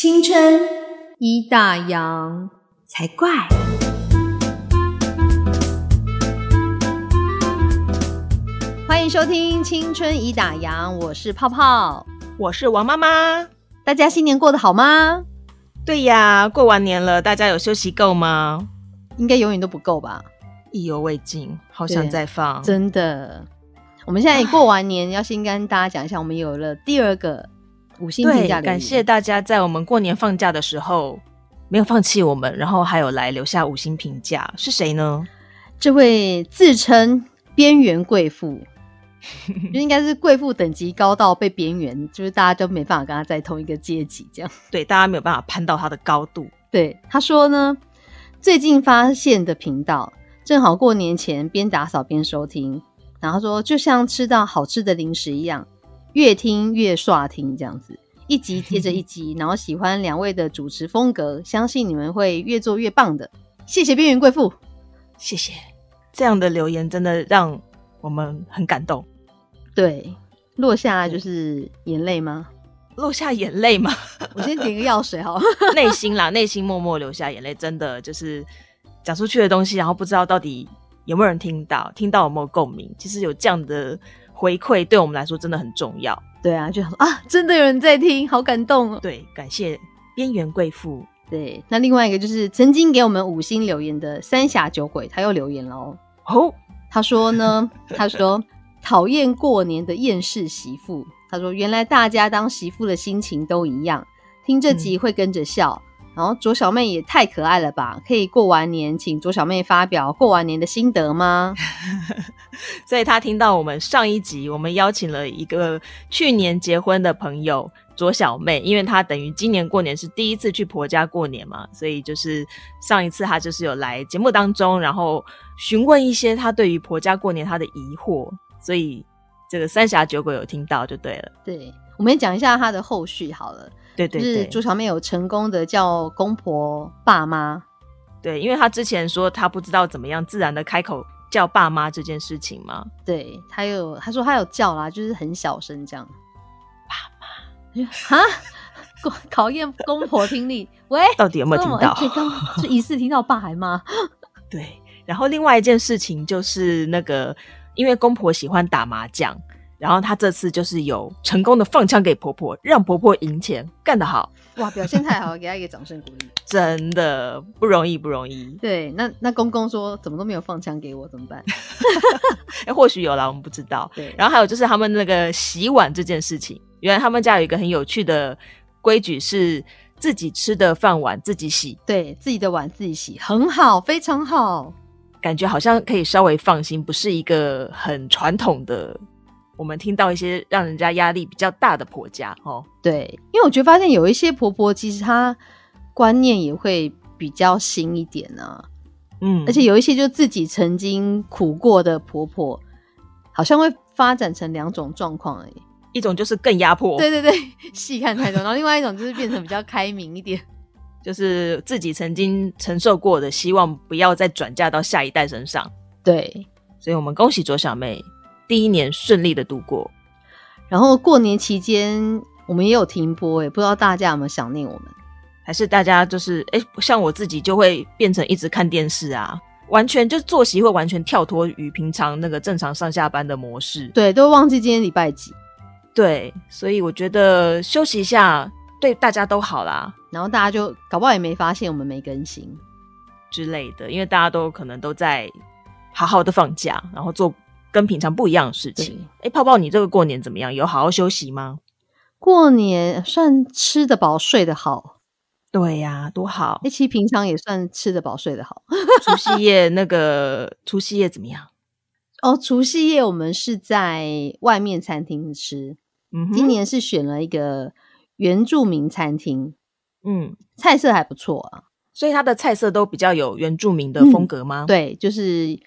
青春一大洋才怪。欢迎收听《青春已打烊》，我是泡泡，我是王妈妈。大家新年过得好吗？对呀，过完年了，大家有休息够吗？应该永远都不够吧？意犹未尽，好想再放。真的，我们现在过完年，要先跟大家讲一下，我们有了第二个五星评价。感谢大家在我们过年放假的时候没有放弃我们，然后还有来留下五星评价。是谁呢？这位自称边缘贵妇。就应该是贵妇等级高到被边缘，就是大家都没办法跟他在同一个阶级，这样 对，大家没有办法攀到他的高度。对，他说呢，最近发现的频道，正好过年前边打扫边收听，然后说就像吃到好吃的零食一样，越听越刷听这样子，一集接着一集，然后喜欢两位的主持风格，相信你们会越做越棒的。谢谢边缘贵妇，谢谢这样的留言，真的让。我们很感动，对，落下就是眼泪吗？落下眼泪吗？我先点个药水好，内心啦，内心默默流下眼泪，真的就是讲出去的东西，然后不知道到底有没有人听到，听到有没有共鸣？其实有这样的回馈，对我们来说真的很重要。对啊，就啊，真的有人在听，好感动哦。对，感谢边缘贵妇。对，那另外一个就是曾经给我们五星留言的三峡酒鬼，他又留言了哦。他说呢，他说讨厌过年的厌世媳妇。他说原来大家当媳妇的心情都一样，听这集会跟着笑。然后左小妹也太可爱了吧，可以过完年请左小妹发表过完年的心得吗？所以她听到我们上一集，我们邀请了一个去年结婚的朋友。左小妹，因为她等于今年过年是第一次去婆家过年嘛，所以就是上一次她就是有来节目当中，然后询问一些她对于婆家过年她的疑惑，所以这个三峡酒鬼有听到就对了。对，我们讲一下她的后续好了。对对，就是朱小妹有成功的叫公婆爸妈。对，因为她之前说她不知道怎么样自然的开口叫爸妈这件事情嘛。对，她有她说她有叫啦，就是很小声这样。啊！考 考验公婆听力，喂，到底有没有听到？是疑似听到爸还妈？对。然后另外一件事情就是那个，因为公婆喜欢打麻将，然后她这次就是有成功的放枪给婆婆，让婆婆赢钱，干得好！哇，表现太好，了，给他一个掌声鼓励。真的不容易，不容易。对，那那公公说怎么都没有放枪给我，怎么办？哎，或许有啦，我们不知道。对。然后还有就是他们那个洗碗这件事情。原来他们家有一个很有趣的规矩，是自己吃的饭碗自己洗，对自己的碗自己洗，很好，非常好，感觉好像可以稍微放心，不是一个很传统的。我们听到一些让人家压力比较大的婆家，哦，对，因为我觉得发现有一些婆婆其实她观念也会比较新一点呢，嗯，而且有一些就自己曾经苦过的婆婆，好像会发展成两种状况而已。一种就是更压迫，对对对，细看太多。然后另外一种就是变成比较开明一点，就是自己曾经承受过的，希望不要再转嫁到下一代身上。对，所以我们恭喜左小妹第一年顺利的度过。然后过年期间我们也有停播，哎，不知道大家有没有想念我们？还是大家就是哎，像我自己就会变成一直看电视啊，完全就作息会完全跳脱于平常那个正常上下班的模式。对，都忘记今天礼拜几。对，所以我觉得休息一下对大家都好啦。然后大家就搞不好也没发现我们没更新之类的，因为大家都可能都在好好的放假，然后做跟平常不一样的事情。哎，泡泡，你这个过年怎么样？有好好休息吗？过年算吃得饱睡得好。对呀，多好。其实平常也算吃得饱睡得好。除夕夜那个除夕夜怎么样？哦，除夕夜我们是在外面餐厅吃。今年是选了一个原住民餐厅，嗯，菜色还不错啊，所以它的菜色都比较有原住民的风格吗？对，就是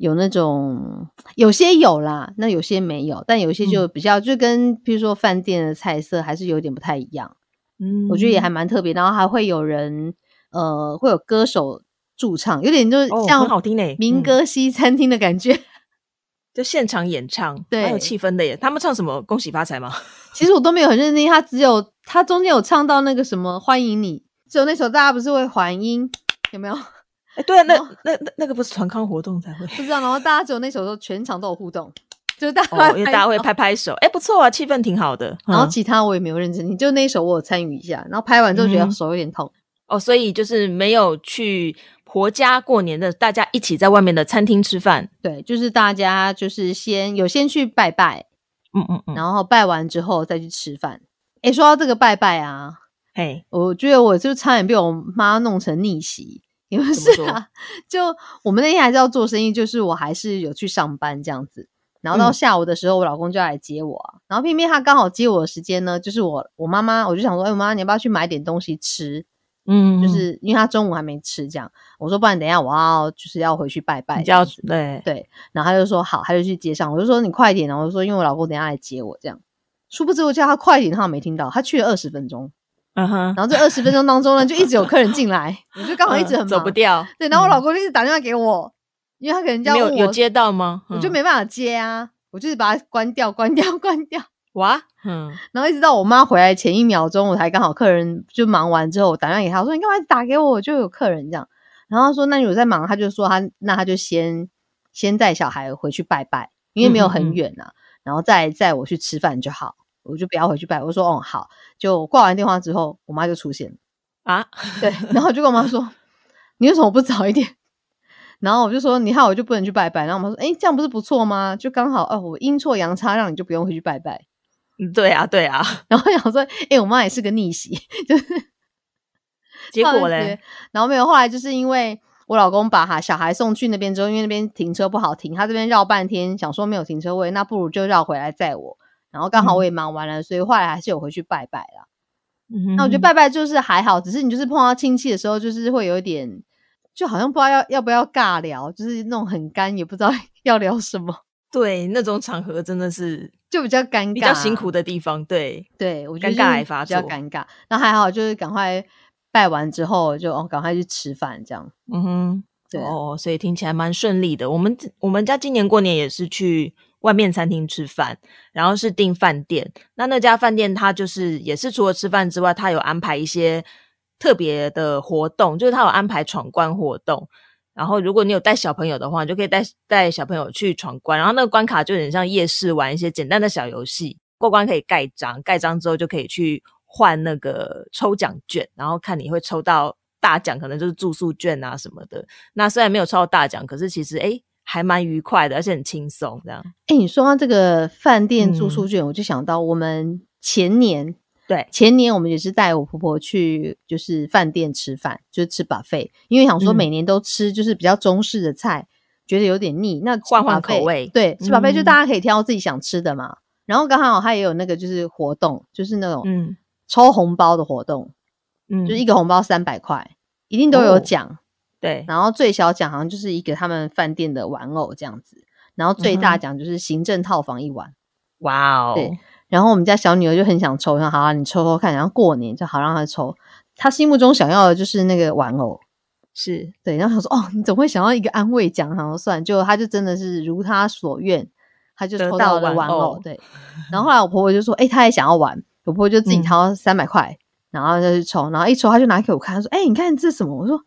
有那种有些有啦，那有些没有，但有些就比较就跟比如说饭店的菜色还是有点不太一样，嗯，我觉得也还蛮特别，然后还会有人呃会有歌手驻唱，有点就是像好听嘞民歌西餐厅的感觉。就现场演唱，对，有气氛的耶。他们唱什么？恭喜发财吗？其实我都没有很认真，他只有他中间有唱到那个什么欢迎你，只有那首大家不是会还音，有没有？哎，对啊，那那那那个不是团康活动才会，不知道。然后大家只有那首时候全场都有互动，就是大家因为大家会拍拍手，哎，不错啊，气氛挺好的。然后其他我也没有认真听，就那一首我有参与一下，然后拍完之后觉得手有点痛。哦，所以就是没有去婆家过年的，大家一起在外面的餐厅吃饭。对，就是大家就是先有先去拜拜，嗯嗯嗯，然后拜完之后再去吃饭。哎，说到这个拜拜啊，嘿，我觉得我就差点被我妈弄成逆袭。因为是啊，就我们那天还是要做生意，就是我还是有去上班这样子。然后到下午的时候，我老公就要来接我，然后偏偏他刚好接我的时间呢，就是我我妈妈，我就想说，哎，我妈你要不要去买点东西吃？嗯，就是因为他中午还没吃，这样我说不然等一下我要就是要回去拜拜，要对对。然后他就说好，他就去街上，我就说你快点，然后我就说因为我老公等下来接我，这样。殊不知我叫他快点，他没听到，他去了二十分钟。嗯哼，然后这二十分钟当中呢，就一直有客人进来，我就刚好一直很走不掉。对，然后我老公就一直打电话给我，因为他可能叫我有接到吗？我就没办法接啊，我就是把它关掉，关掉，关掉。哇，嗯，然后一直到我妈回来前一秒钟，我才刚好客人就忙完之后，我打电话给他，我说你干嘛打给我？我就有客人这样。然后他说那你有在忙？他就说他那他就先先带小孩回去拜拜，因为没有很远啊，然后再载我去吃饭就好。我就不要回去拜，我说哦好，就挂完电话之后，我妈就出现了啊，对，然后就跟我妈说，你为什么不早一点？然后我就说，你看我就不能去拜拜。然后我妈说，哎，这样不是不错吗？就刚好哦，我阴错阳差，让你就不用回去拜拜。嗯，对啊，对啊。然后想说，哎，我妈也是个逆袭，就是结果嘞。然后没有，后来就是因为我老公把哈小孩送去那边之后，因为那边停车不好停，他这边绕半天，想说没有停车位，那不如就绕回来载我。然后刚好我也忙完了，所以后来还是有回去拜拜了。那我觉得拜拜就是还好，只是你就是碰到亲戚的时候，就是会有一点，就好像不知道要要不要尬聊，就是那种很干，也不知道 要聊什么。对，那种场合真的是 就比较尴尬，比较辛苦的地方。对，对我觉得尴尬还发作，比较尴尬。那还好，就是赶快拜完之后，就哦，赶快去吃饭这样。嗯哼，对哦，所以听起来蛮顺利的。我们我们家今年过年也是去。外面餐厅吃饭，然后是订饭店。那那家饭店它就是也是除了吃饭之外，它有安排一些特别的活动，就是它有安排闯关活动。然后如果你有带小朋友的话，你就可以带带小朋友去闯关。然后那个关卡就有点像夜市玩一些简单的小游戏，过关可以盖章，盖章之后就可以去换那个抽奖券，然后看你会抽到大奖，可能就是住宿券啊什么的。那虽然没有抽到大奖，可是其实诶还蛮愉快的，而且很轻松，这样。哎，你说到这个饭店住宿券，我就想到我们前年，对，前年我们也是带我婆婆去，就是饭店吃饭，就是吃 buffet，因为想说每年都吃就是比较中式的菜，觉得有点腻，那换换口味，对，吃 buffet 就大家可以挑自己想吃的嘛。然后刚好它也有那个就是活动，就是那种嗯。抽红包的活动，嗯，就一个红包三百块，一定都有奖。对，然后最小奖好像就是一个他们饭店的玩偶这样子，然后最大奖就是行政套房一晚。哇哦！对，然后我们家小女儿就很想抽，说好啊，你抽抽看，然后过年就好让她抽。她心目中想要的就是那个玩偶，是对。然后她说：“哦，你怎么会想要一个安慰奖？”然后算，就她就真的是如她所愿，她就抽到了玩偶。对。然后后来我婆婆就说：“哎，她也想要玩。”我婆婆就自己掏三百块，然后就去抽，然后一抽，她就拿给我看，她说：“哎，你看这是什么？”我说。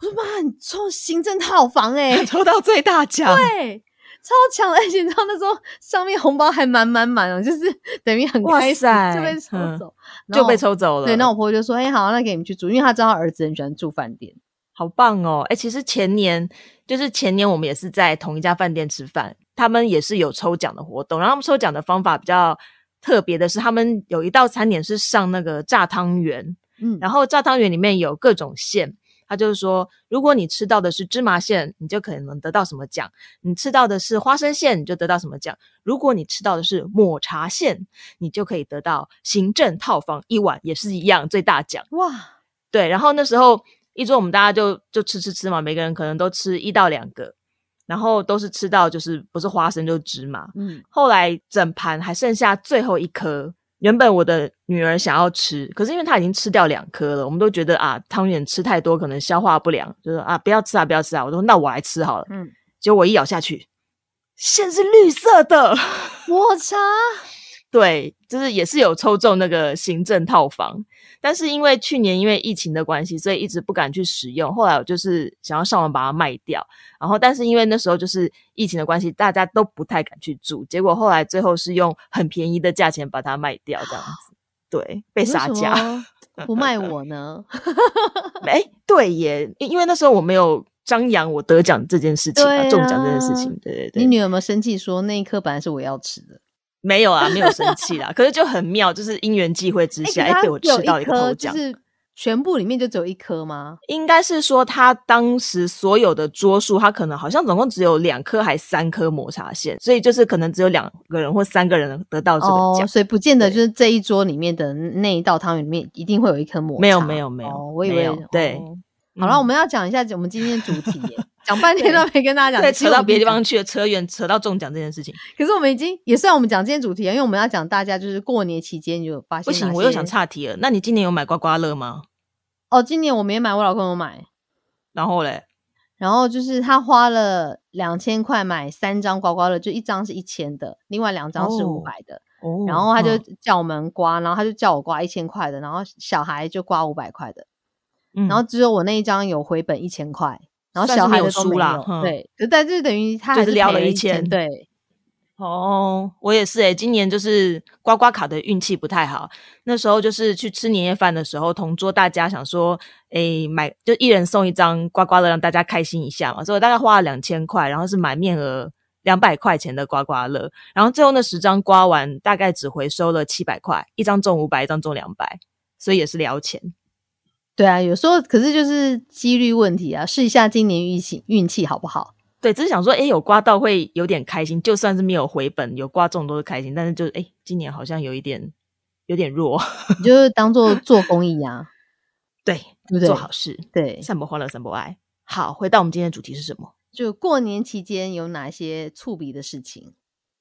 我说妈，你抽行政套房哎，抽到最大奖，对，超强！而且你知道那时候上面红包还满满满哦，就是 等于很开心就被抽走，就被抽走了。对，那我婆婆就说：“哎，好，那给你们去住，因为她知道儿子很喜欢住饭店，好棒哦！”哎，其实前年就是前年我们也是在同一家饭店吃饭，他们也是有抽奖的活动，然后他们抽奖的方法比较特别的是，他们有一道餐点是上那个炸汤圆，嗯，然后炸汤圆里面有各种馅。他就是说，如果你吃到的是芝麻馅，你就可能得到什么奖；你吃到的是花生馅，你就得到什么奖；如果你吃到的是抹茶馅，你就可以得到行政套房一晚，也是一样最大奖。哇，对。然后那时候一桌我们大家就就吃吃吃嘛，每个人可能都吃一到两个，然后都是吃到就是不是花生就是芝麻。嗯，后来整盘还剩下最后一颗。原本我的女儿想要吃，可是因为她已经吃掉两颗了，我们都觉得啊，汤圆吃太多可能消化不良，就说啊，不要吃啊，不要吃啊。我说那我来吃好了。嗯，结果我一咬下去，馅是绿色的，我擦！对，就是也是有抽中那个行政套房，但是因为去年因为疫情的关系，所以一直不敢去使用。后来我就是想要上网把它卖掉，然后但是因为那时候就是疫情的关系，大家都不太敢去住。结果后来最后是用很便宜的价钱把它卖掉，这样子。对，被杀价，不卖我呢？哎，对耶，因为那时候我没有张扬我得奖这件事情啊，中奖这件事情。对对对，你女儿有没有生气说那一颗本来是我要吃的？没有啊，没有生气啦。可是就很妙，就是因缘际会之下，哎，被我吃到一个头奖。是全部里面就只有一颗吗？应该是说他当时所有的桌数，他可能好像总共只有两颗还三颗抹茶线，所以就是可能只有两个人或三个人得到这个奖，所以不见得就是这一桌里面的那一道汤圆里面一定会有一颗抹茶。没有，没有，没有，我以为对。好了，我们要讲一下我们今天的主题。讲半天都没跟大家讲，对，扯到别地方去了，扯远，扯到中奖这件事情。可是我们已经也算我们讲今天主题啊，因为我们要讲大家就是过年期间有发现。不行，我又想岔题了。那你今年有买刮刮乐吗？哦，今年我没买，我老公有买。然后嘞，然后就是他花了两千块买三张刮刮乐，就一张是一千的，另外两张是五百的。哦。然后他就叫我们刮，然后他就叫我刮一千块的，然后小孩就刮五百块的。嗯。然后只有我那一张有回本一千块。然后小孩的输了，对，可但是等于他还是撩了一千，对。哦，我也是诶，今年就是刮刮卡的运气不太好。那时候就是去吃年夜饭的时候，同桌大家想说，诶，买就一人送一张刮刮乐，让大家开心一下嘛。所以我大概花了两千块，然后是买面额两百块钱的刮刮乐。然后最后那十张刮完，大概只回收了七百块，一张中五百，一张中两百，所以也是聊钱。对啊，有时候可是就是几率问题啊，试一下今年运气运气好不好？对，只是想说，哎，有刮到会有点开心，就算是没有回本，有刮中都是开心。但是就是，哎，今年好像有一点有点弱，你就是 当做做公益啊，对，对对？做好事，对，散播欢乐，散播爱。好，回到我们今天的主题是什么？就过年期间有哪些触笔的事情？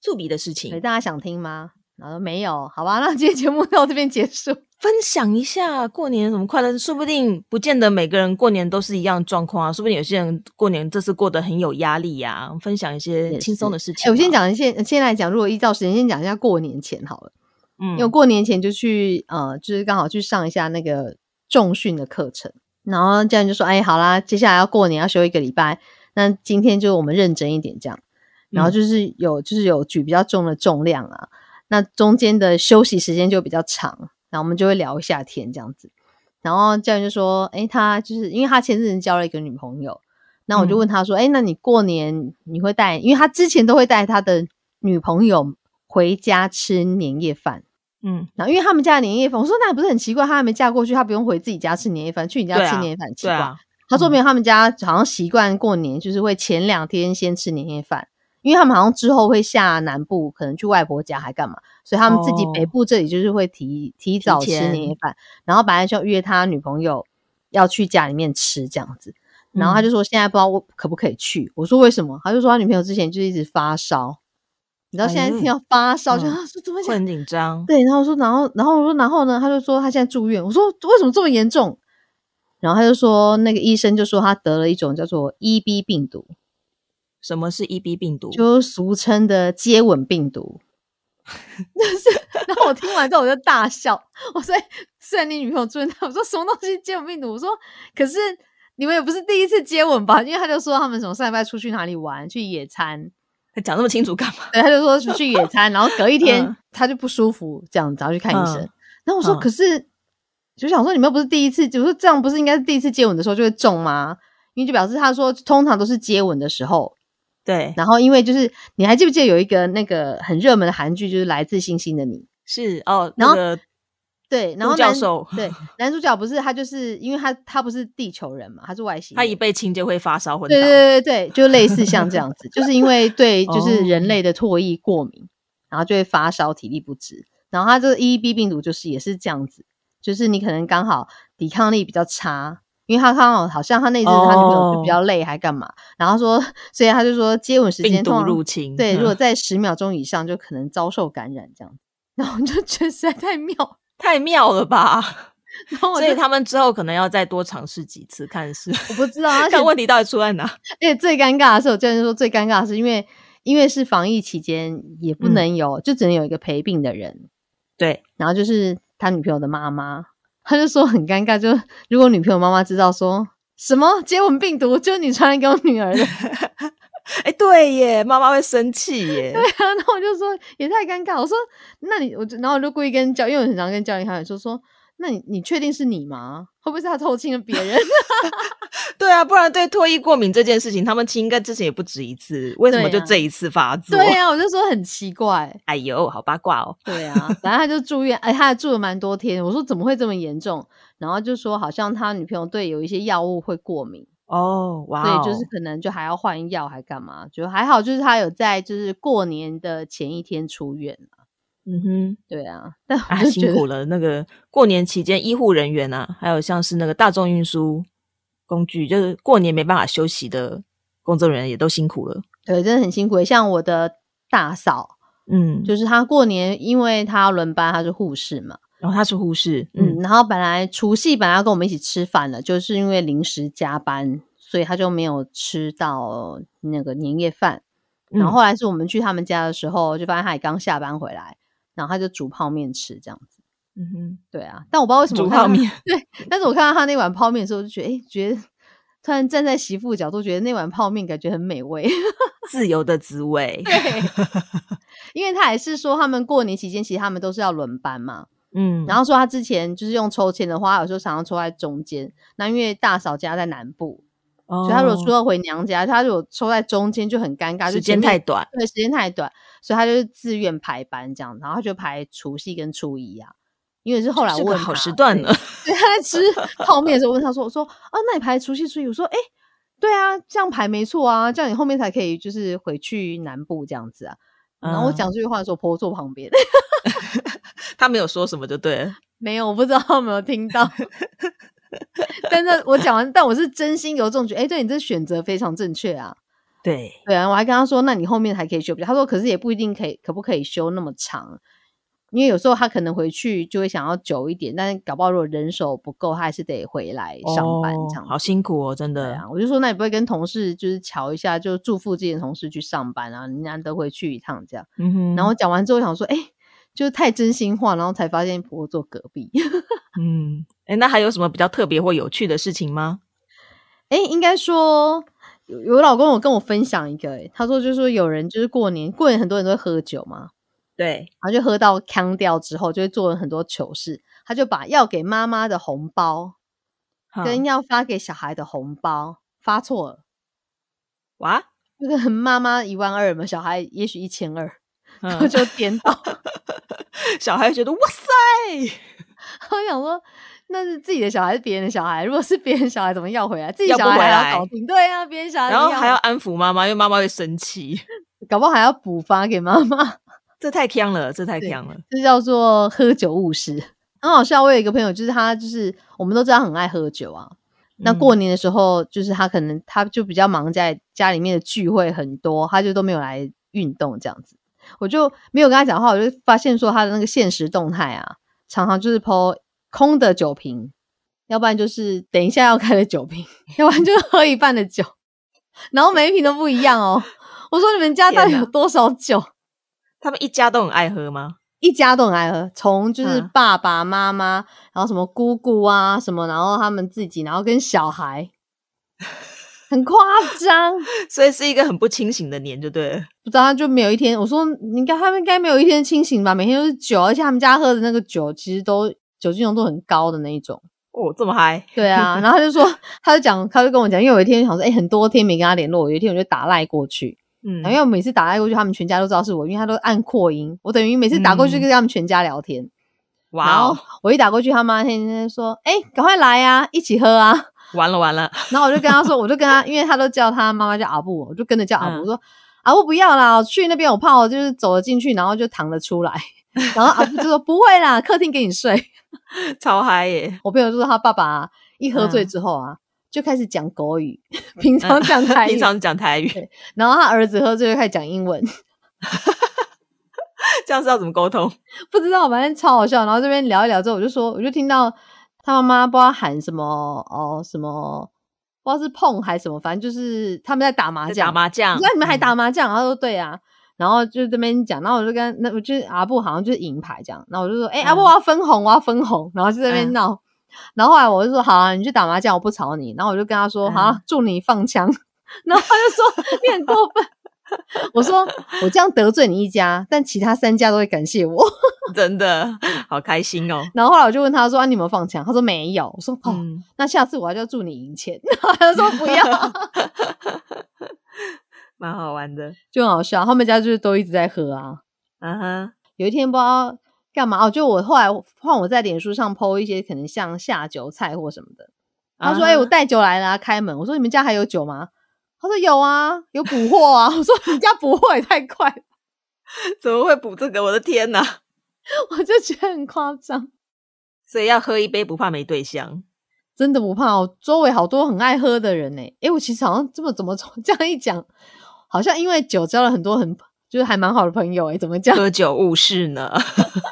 触笔的事情，大家想听吗？然后没有，好吧，那今天节目到这边结束。分享一下过年什么快乐，说不定不见得每个人过年都是一样状况啊，说不定有些人过年这次过得很有压力呀。分享一些轻松的事情。我先讲一先，先来讲，如果依照时间，先讲一下过年前好了。嗯，因为过年前就去呃，就是刚好去上一下那个重训的课程，然后这样就说，哎，好啦，接下来要过年要休一个礼拜，那今天就我们认真一点这样，然后就是有就是有举比较重的重量啊。那中间的休息时间就比较长，然后我们就会聊一下天这样子。然后教练就说：“哎，他就是因为他前阵子交了一个女朋友，那我就问他说：‘哎，那你过年你会带？因为他之前都会带他的女朋友回家吃年夜饭。’嗯，然后因为他们家的年夜饭，我说那不是很奇怪？他还没嫁过去，他不用回自己家吃年夜饭，去你家吃年夜饭奇怪。他说没有，他们家好像习惯过年就是会前两天先吃年夜饭。”因为他们好像之后会下南部，可能去外婆家还干嘛，所以他们自己北部这里就是会提提早吃年夜饭，然后本来就约他女朋友要去家里面吃这样子，然后他就说现在不知道我可不可以去，我说为什么？他就说他女朋友之前就一直发烧，你知道现在听到发烧就说怎么很紧张，对，然后说然后然后我说然后呢，他就说他现在住院，我说为什么这么严重？然后他就说那个医生就说他得了一种叫做 EB 病毒。什么是 EB 病毒？就俗称的接吻病毒。是，然后我听完之后我就大笑。我说：“虽然你女朋友住院，我说什么东西接吻病毒？我说可是你们也不是第一次接吻吧？因为他就说他们什么上礼拜出去哪里玩，去野餐。他讲那么清楚干嘛？对，他就说出去野餐，然后隔一天他就不舒服，这样然后去看医生。然后我说可是就想说你们又不是第一次，就说这样不是应该是第一次接吻的时候就会中吗？因为就表示他说通常都是接吻的时候。”对，然后因为就是你还记不记得有一个那个很热门的韩剧，就是《来自星星的你》是哦，然后对，然后教授对 男主角不是他，就是因为他他不是地球人嘛，他是外星，他一。被亲就会发烧，对对对对，就类似像这样子，就是因为 对就是人类的唾液过敏，然后就会发烧、体力不支，然后他这个 E B 病毒就是也是这样子，就是你可能刚好抵抗力比较差。因为他刚好好像他那阵他女朋友就比较累还干嘛，然后说，所以他就说接吻时间病毒入侵，对，如果在十秒钟以上就可能遭受感染这样，然后就觉得实在太妙，太妙了吧？然后所以他们之后可能要再多尝试几次，看是我不知道，看问题到底出在哪。而且最尴尬的是，我教练说最尴尬的是因为。因为是防疫期间，也不能有，就只能有一个陪病的人。对，然后就是他女朋友的妈妈，他就说很尴尬，就如果女朋友妈妈知道说什么接吻病毒就是你传染给我女儿的，哎，对耶，妈妈会生气耶。对啊，那我就说也太尴尬。我说那你我就然后我就故意跟教，因为我很常跟教练开玩笑说。那你你确定是你吗？会不会是他偷亲了别人？对啊，不然对脱衣过敏这件事情，他们亲应该之前也不止一次，为什么就这一次发作？对啊，我就说很奇怪。哎呦，好八卦哦。对啊，然后他就住院，哎，他还住了蛮多天。我说怎么会这么严重？然后就说好像他女朋友对有一些药物会过敏哦，哇，对，就是可能就还要换药，还干嘛？就还好，就是他有在就是过年的前一天出院嗯哼，对啊，但辛苦了。那个过年期间，医护人员啊，还有像是那个大众运输工具，就是过年没办法休息的工作人员，也都辛苦了。对，真的很辛苦。像我的大嫂，嗯，就是她过年，因为她要轮班，她是护士嘛，然后她是护士，嗯，然后本来除夕本来要跟我们一起吃饭的，就是因为临时加班，所以她就没有吃到那个年夜饭。然后后来是我们去他们家的时候，就发现她也刚下班回来。然后他就煮泡面吃，这样子。嗯哼，对啊。但我不知道为什么煮泡面。对，但是我看到他那碗泡面的时候，就觉得，哎，觉得突然站在媳妇角度，觉得那碗泡面感觉很美味，自由的滋味。对，因为他也是说，他们过年期间其实他们都是要轮班嘛。嗯。然后说他之前就是用抽签的话，有时候常常抽在中间。那因为大嫂家在南部。所以他如果初二回娘家，他如果抽在中间就很尴尬，时间太短。对，时间太短，所以他就是自愿排班这样，然后就排除夕跟初一啊。因为是后来问好时段了，对，他在吃 泡面的时候问他说：“我说啊，那你排除夕初一？”我说：“哎，对啊，这样排没错啊，这样你后面才可以就是回去南部这样子啊。”然后我讲这句话的时候，婆婆坐旁边，他没有说什么就对了，没有，我不知道他有没有听到。但是，我讲完，但我是真心有这种觉得，哎，对你这选择非常正确啊。对对啊，我还跟他说，那你后面还可以休他说，可是也不一定可以，可不可以休那么长？因为有时候他可能回去就会想要久一点，但是搞不好如果人手不够，他还是得回来上班这样。好辛苦哦，真的。我就说，那你不会跟同事就是瞧一下，就祝福自己的同事去上班啊？难得回去一趟这样。嗯哼。然后讲完之后想说，哎。就是太真心话，然后才发现婆婆坐隔壁。嗯，哎，那还有什么比较特别或有趣的事情吗？哎，应该说有有老公有跟我分享一个，哎，他说就是说有人就是过年过年很多人都会喝酒嘛，对，然后就喝到腔掉之后，就会做了很多糗事。他就把要给妈妈的红包跟要发给小孩的红包发错了。哇，那个妈妈一万二嘛，小孩也许一千二。然后就颠倒，小孩觉得哇塞！我想说，那是自己的小孩，是别人的小孩。如果是别人小孩，怎么要回来？自己小孩还要搞定，对啊，别人小孩，然后还要安抚妈妈，因为妈妈会生气，搞不好还要补发给妈妈。这太呛了，这太呛了，这叫做喝酒误事。很好笑，我有一个朋友，就是他，就是我们都知道很爱喝酒啊。那过年的时候，就是他可能他就比较忙，在家里面的聚会很多，他就都没有来运动这样子。我就没有跟他讲话，我就发现说他的那个现实动态啊，常常就是抛空的酒瓶，要不然就是等一下要开的酒瓶，要不然就喝一半的酒，然后每一瓶都不一样哦。我说你们家到底有多少酒？他们一家都很爱喝吗？一家都很爱喝，从就是爸爸妈妈，然后什么姑姑啊什么，然后他们自己，然后跟小孩。很夸张，所以是一个很不清醒的年，就对了。不知道他就没有一天，我说应该他们应该没有一天清醒吧？每天都是酒，而且他们家喝的那个酒其实都酒精浓度很高的那一种。哦，这么嗨？对啊。然后他就说，他就讲，他就跟我讲，因为有一天想说，哎，很多天没跟他联络，有一天我就打赖过去，嗯，因为我每次打赖过去，他们全家都知道是我，因为他都按扩音，我等于每次打过去跟他们全家聊天。哇哦！我一打过去，他妈天天说，哎，赶快来呀，一起喝啊。完了完了，然后我就跟他说，我就跟他，因为他都叫他妈妈叫阿布，我就跟着叫阿布，我说阿布不要啦，我去那边我怕我就是走了进去，然后就躺了出来，然后阿布就说不会啦，客厅给你睡，超嗨耶！我朋友就说他爸爸一喝醉之后啊，就开始讲国语，平常讲台语，平常讲台语，然后他儿子喝醉就开始讲英文，这样是要怎么沟通？不知道，反正超好笑。然后这边聊一聊之后，我就说，我就听到。他妈妈不知道喊什么哦，什么不知道是碰还是什么，反正就是他们在打麻将。打麻将，那你们还打麻将？他说对啊，然后就这边讲，然后我就跟那我就阿布好像就是银牌这样，然后我就说，哎，阿布我要分红，我要分红，然后就在那边闹，然后后来我就说好啊，你去打麻将，我不吵你，然后我就跟他说好啊，祝你放枪，然后他就说你很过分。我说我这样得罪你一家，但其他三家都会感谢我，真的好开心哦。然后后来我就问他说：“啊，你有没有放枪？”他说没有。我说：“哦，那下次我就祝你赢钱。” 他说：“不要。”蛮好玩的，就很好笑。他们家就是都一直在喝啊。嗯哼。有一天不知道干嘛哦，就我后来换我在脸书上 PO 一些可能像下酒菜或什么的。他说：“哎，我带酒来了，开门。”我说：“你们家还有酒吗？”他说有啊，有补货啊。我说你家补货也太快，怎么会补这个？我的天哪！我就觉得很夸张。所以要喝一杯不怕没对象，真的不怕哦。周围好多很爱喝的人呢。哎，我其实好像这么怎么这样一讲，好像因为酒交了很多很就是还蛮好的朋友哎。怎么讲？喝酒误事呢？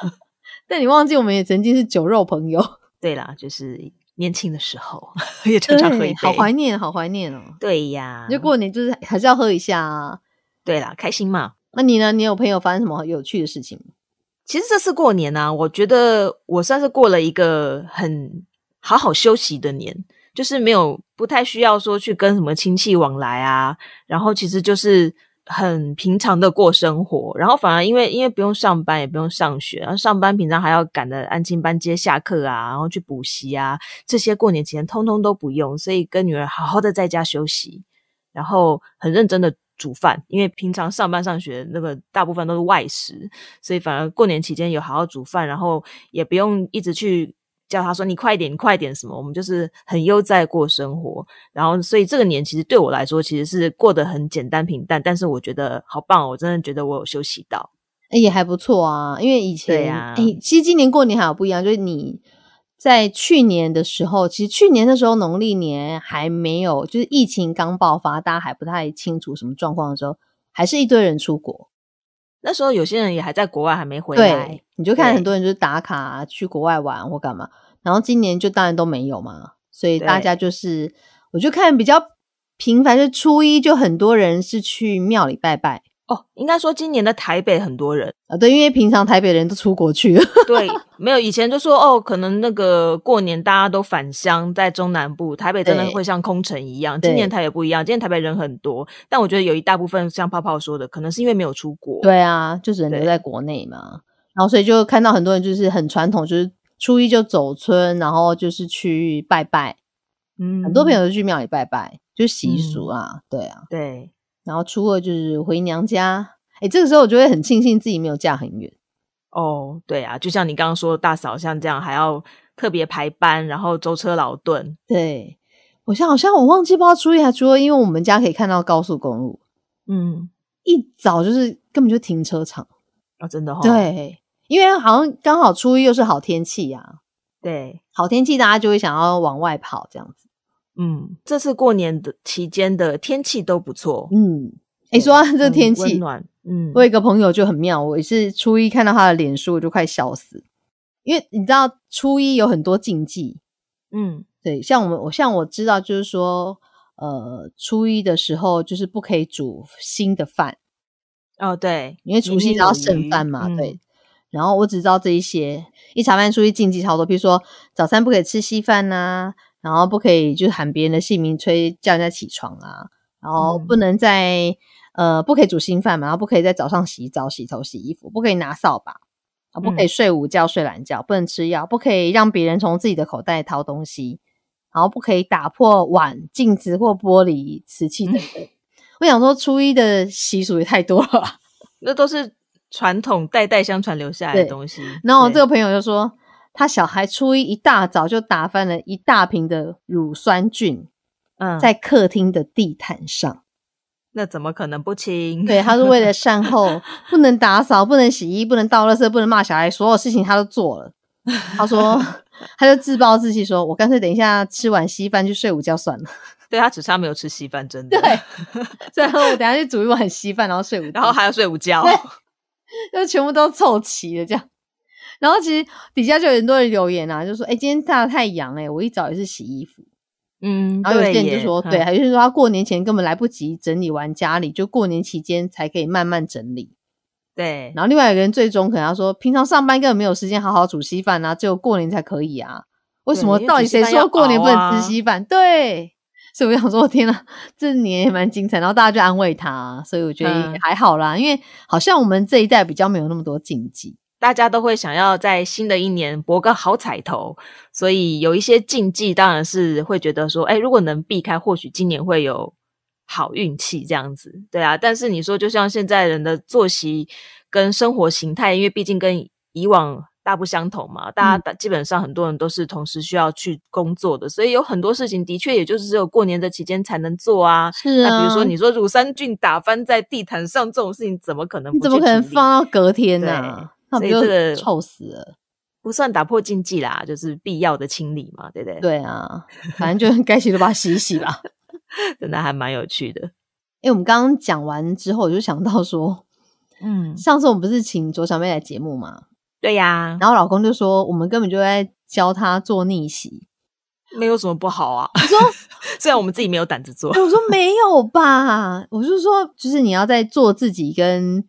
但你忘记我们也曾经是酒肉朋友。对啦，就是。年轻的时候 也常常喝一杯，好怀念，好怀念哦。对呀，就过年就是还是要喝一下啊。对啦，开心嘛。那你呢？你有朋友发生什么有趣的事情吗？其实这次过年呢，我觉得我算是过了一个很好好休息的年，就是没有不太需要说去跟什么亲戚往来啊，然后其实就是。很平常的过生活，然后反而因为因为不用上班也不用上学，然后上班平常还要赶着安亲班接下课啊，然后去补习啊，这些过年前通通都不用，所以跟女儿好好的在家休息，然后很认真的煮饭，因为平常上班上学那个大部分都是外食，所以反而过年期间有好好煮饭，然后也不用一直去。叫他说：“你快点，你快点！什么？我们就是很悠哉过生活。然后，所以这个年其实对我来说，其实是过得很简单平淡。但是我觉得好棒，我真的觉得我有休息到，也还不错啊。因为以前，哎，其实今年过年还有不一样，就是你在去年的时候，其实去年的时候农历年还没有，就是疫情刚爆发，大家还不太清楚什么状况的时候，还是一堆人出国。那时候有些人也还在国外，还没回来。你就看很多人就是打卡去国外玩或干嘛。然后今年就当然都没有嘛，所以大家就是，我就看比较频繁，是初一就很多人是去庙里拜拜。哦，应该说今年的台北很多人啊，对，因为平常台北人都出国去了。对，没有以前就说哦，可能那个过年大家都返乡，在中南部，台北真的会像空城一样。今年台北不一样，今年台北人很多，但我觉得有一大部分像泡泡说的，可能是因为没有出国。对啊，就只能留在国内嘛。然后所以就看到很多人就是很传统，就是初一就走村，然后就是去拜拜。嗯，很多朋友都去庙里拜拜，就习俗啊，对啊，对。然后初二就是回娘家，哎，这个时候我就会很庆幸自己没有嫁很远。哦，对啊，就像你刚刚说，大嫂像这样还要特别排班，然后舟车劳顿。对，我像好像我忘记不知道初一还初二，因为我们家可以看到高速公路，嗯，一早就是根本就停车场啊，真的哈。对，因为好像刚好初一又是好天气呀，对，好天气大家就会想要往外跑这样子。嗯，这次过年的期间的天气都不错。嗯，你说这天气温暖。嗯，我有一个朋友就很妙，我也是初一看到他的脸书，我就快笑死。因为你知道初一有很多禁忌。嗯，对，像我们，我像我知道，就是说，呃，初一的时候就是不可以煮新的饭。哦，对，因为除夕要剩饭嘛。对。然后我只知道这一些，一查饭初一禁忌超多，比如说早餐不可以吃稀饭呐。然后不可以就是喊别人的姓名催叫人家起床啊，然后不能在呃不可以煮新饭嘛，然后不可以在早上洗澡、洗头、洗衣服，不可以拿扫把啊，不可以睡午觉、睡懒觉，不能吃药，不可以让别人从自己的口袋掏东西，然后不可以打破碗、镜子或玻璃、瓷器等等。我想说初一的习俗也太多了，那都是传统代代相传留下来的东西。然后我这个朋友就说。他小孩初一一大早就打翻了一大瓶的乳酸菌，嗯，在客厅的地毯上，那怎么可能不清？对，他是为了善后，不能打扫，不能洗衣，不能倒垃圾，不能骂小孩，所有事情他都做了。他说，他就自暴自弃，说我干脆等一下吃完稀饭去睡午觉算了。对他只差没有吃稀饭，真的。对，最后我等下去煮一碗稀饭，然后睡午，然后还要睡午觉，就全部都凑齐了这样。然后其实底下就有很多人留言啊，就说：“哎，今天大太阳哎，我一早也是洗衣服。”嗯，然后有些人就说，对，嗯还就是说他过年前根本来不及整理完家里，就过年期间才可以慢慢整理。对，然后另外一个人最终可能要说，平常上班根本没有时间好好煮稀饭啊，只有过年才可以啊。为什么？到底谁说过年不能吃稀饭？对，所以我想说，天呐，这年也蛮精彩。然后大家就安慰他，所以我觉得嗯也还好啦，因为好像我们这一代比较没有那么多禁忌。大家都会想要在新的一年博个好彩头，所以有一些禁忌，当然是会觉得说，哎，如果能避开，或许今年会有好运气这样子，对啊。但是你说，就像现在人的作息跟生活形态，因为毕竟跟以往大不相同嘛，大家基本上很多人都是同时需要去工作的，所以有很多事情的确也就是只有过年的期间才能做啊。是啊，那比如说你说乳酸菌打翻在地毯上这种事情，怎么可能不你怎么可能放到隔天呢、对臭死了？不算打破禁忌啦，就是必要的清理嘛，对不对？，对啊，反正就该洗就把它洗一洗啦。真的还蛮有趣的。因为我们刚刚讲完之后，我就想到说，嗯，上次我们不是请左小妹来节目嘛，对呀，然后老公就说我们根本就在教她做逆袭。没有什么不好啊。我说 虽然我们自己没有胆子做，我说没有吧，我就说就是你要在做自己跟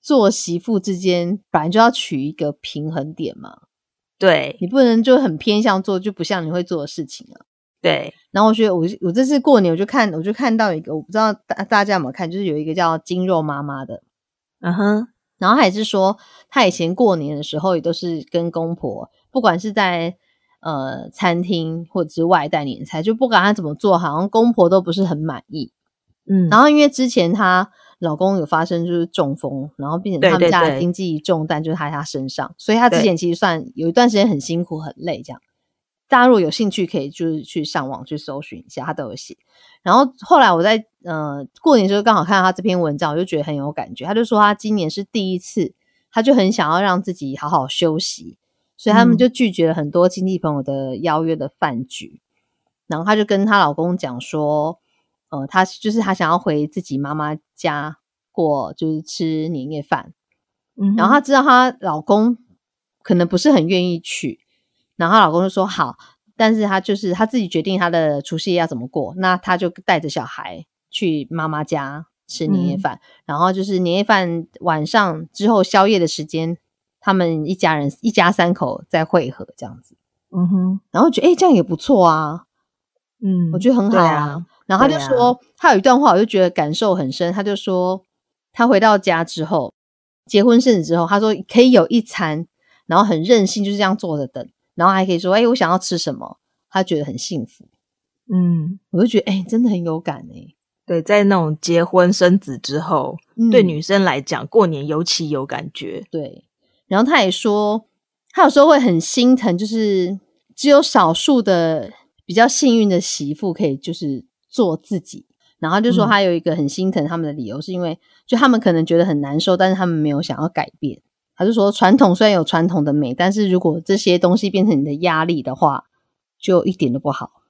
做媳妇之间，本来就要取一个平衡点嘛，对你不能就很偏向做就不像你会做的事情啊。对，然后我觉得我我这次过年我就看我就看到一个我不知道大大家有没有看，就是有一个叫金肉妈妈的，嗯哼，然后他也是说她以前过年的时候也都是跟公婆，不管是在呃餐厅或者是外带年菜，就不管她怎么做，好像公婆都不是很满意。嗯，然后因为之前她老公有发生就是中风，然后并且他们家的经济重担就是在他身上，所以他之前其实算有一段时间很辛苦很累这样。大家如果有兴趣，可以就是去上网去搜寻一下，他都有写。然后后来我在呃过年的时候刚好看到他这篇文章，我就觉得很有感觉。他就说他今年是第一次，他就很想要让自己好好休息，所以他们嗯就拒绝了很多亲戚朋友的邀约的饭局。然后他就跟她老公讲说，呃，她就是她想要回自己妈妈家过，就是吃年夜饭。嗯然后她知道她老公可能不是很愿意去，然后她老公就说好，但是她就是她自己决定她的除夕夜要怎么过，那她就带着小孩去妈妈家吃年夜嗯。饭，然后就是年夜饭晚上之后宵夜的时间，他们一家人一家三口再会合这样子，嗯哼，然后觉得诶这样也不错啊，嗯，我觉得很好啊。然后他就说，他有一段话，我就觉得感受很深。他就说，他回到家之后，结婚生子之后，他说可以有一餐，然后很任性，就是这样坐着等，然后还可以说，哎、我想要吃什么，他觉得很幸福。嗯，我就觉得，哎、真的很有感哎、对，在那种结婚生子之后，嗯对女生来讲，过年尤其有感觉。对，然后他也说，他有时候会很心疼，就是只有少数的比较幸运的媳妇可以就是做自己。然后就说嗯他有一个很心疼他们的理由，是因为就他们可能觉得很难受，但是他们没有想要改变。他就说传统虽然有传统的美，但是如果这些东西变成你的压力的话，就一点都不好。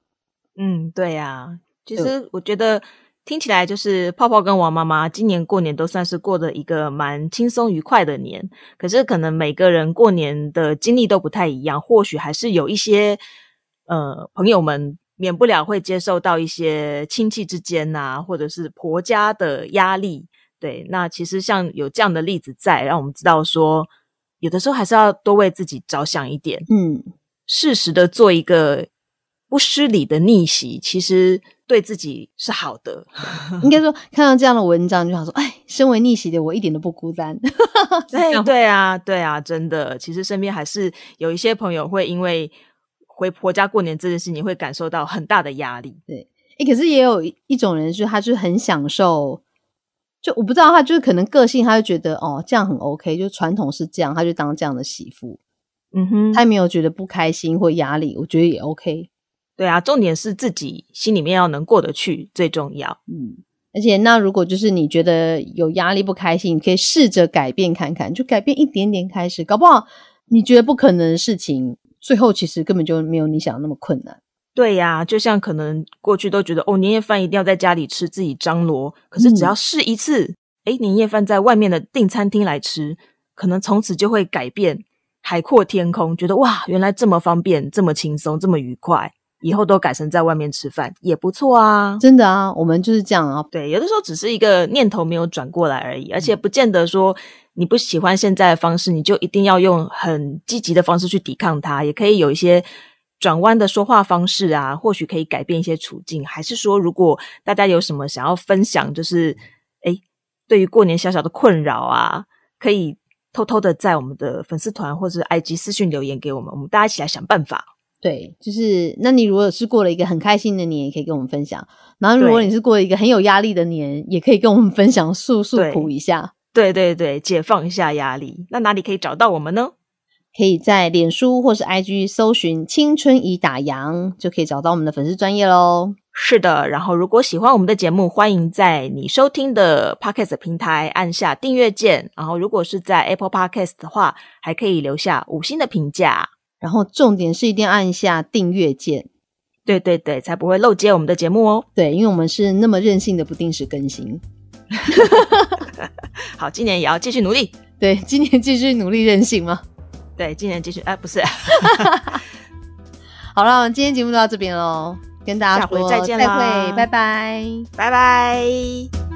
嗯，对呀、其实我觉得听起来就是泡泡跟王妈妈今年过年都算是过的一个蛮轻松愉快的年。可是可能每个人过年的经历都不太一样，或许还是有一些呃朋友们免不了会接受到一些亲戚之间呐、或者是婆家的压力。对，那其实像有这样的例子在，让我们知道说，有的时候还是要多为自己着想一点。嗯，适时的做一个不失礼的逆袭，其实对自己是好的。应该说看到这样的文章，就想说，哎，身为逆袭的我一点都不孤单。对 对啊，对啊，真的，其实身边还是有一些朋友会因为回婆家过年这件事你，会感受到很大的压力。对诶，可是也有一一种人，就是他就很享受，就我不知道他就是可能个性，他就觉得哦这样很 OK，就传统是这样，他就当这样的媳妇，嗯哼，他也没有觉得不开心或压力，我觉得也 OK。对啊，重点是自己心里面要能过得去最重要。嗯，而且那如果就是你觉得有压力不开心，你可以试着改变看看，就改变一点点开始，搞不好你觉得不可能的事情，最后其实根本就没有你想的那么困难。对呀、就像可能过去都觉得哦，年夜饭一定要在家里吃，自己张罗。可是只要试一次，诶、年夜饭在外面的订餐厅来吃，可能从此就会改变，海阔天空，觉得哇，原来这么方便，这么轻松，这么愉快。以后都改成在外面吃饭也不错啊。真的啊，我们就是这样啊。对，有的时候只是一个念头没有转过来而已，而且不见得说你不喜欢现在的方式，你就一定要用很积极的方式去抵抗它，也可以有一些转弯的说话方式啊，或许可以改变一些处境。还是说，如果大家有什么想要分享，就是诶，对于过年小小的困扰啊，可以偷偷的在我们的粉丝团或者 IG 私讯留言给我们，我们大家一起来想办法。对，就是那你如果是过了一个很开心的年，也可以跟我们分享；然后如果你是过了一个很有压力的年，也可以跟我们分享，诉诉苦一下。对对对，解放一下压力。那哪里可以找到我们呢？可以在脸书或是 IG 搜寻“青春已打烊”，就可以找到我们的粉丝专业喽。是的，然后如果喜欢我们的节目，欢迎在你收听的 Podcast 平台按下订阅键。然后如果是在 Apple Podcast 的话，还可以留下五星的评价。然后重点是一定要按下订阅键，对对对，才不会漏接我们的节目哦。对，因为我们是那么任性的不定时更新。好，今年也要继续努力。对，今年继续努力任性吗？对，今年继续。哎，不是。好了，今天节目就到这边喽，跟大家说再见，再会，拜拜，拜拜。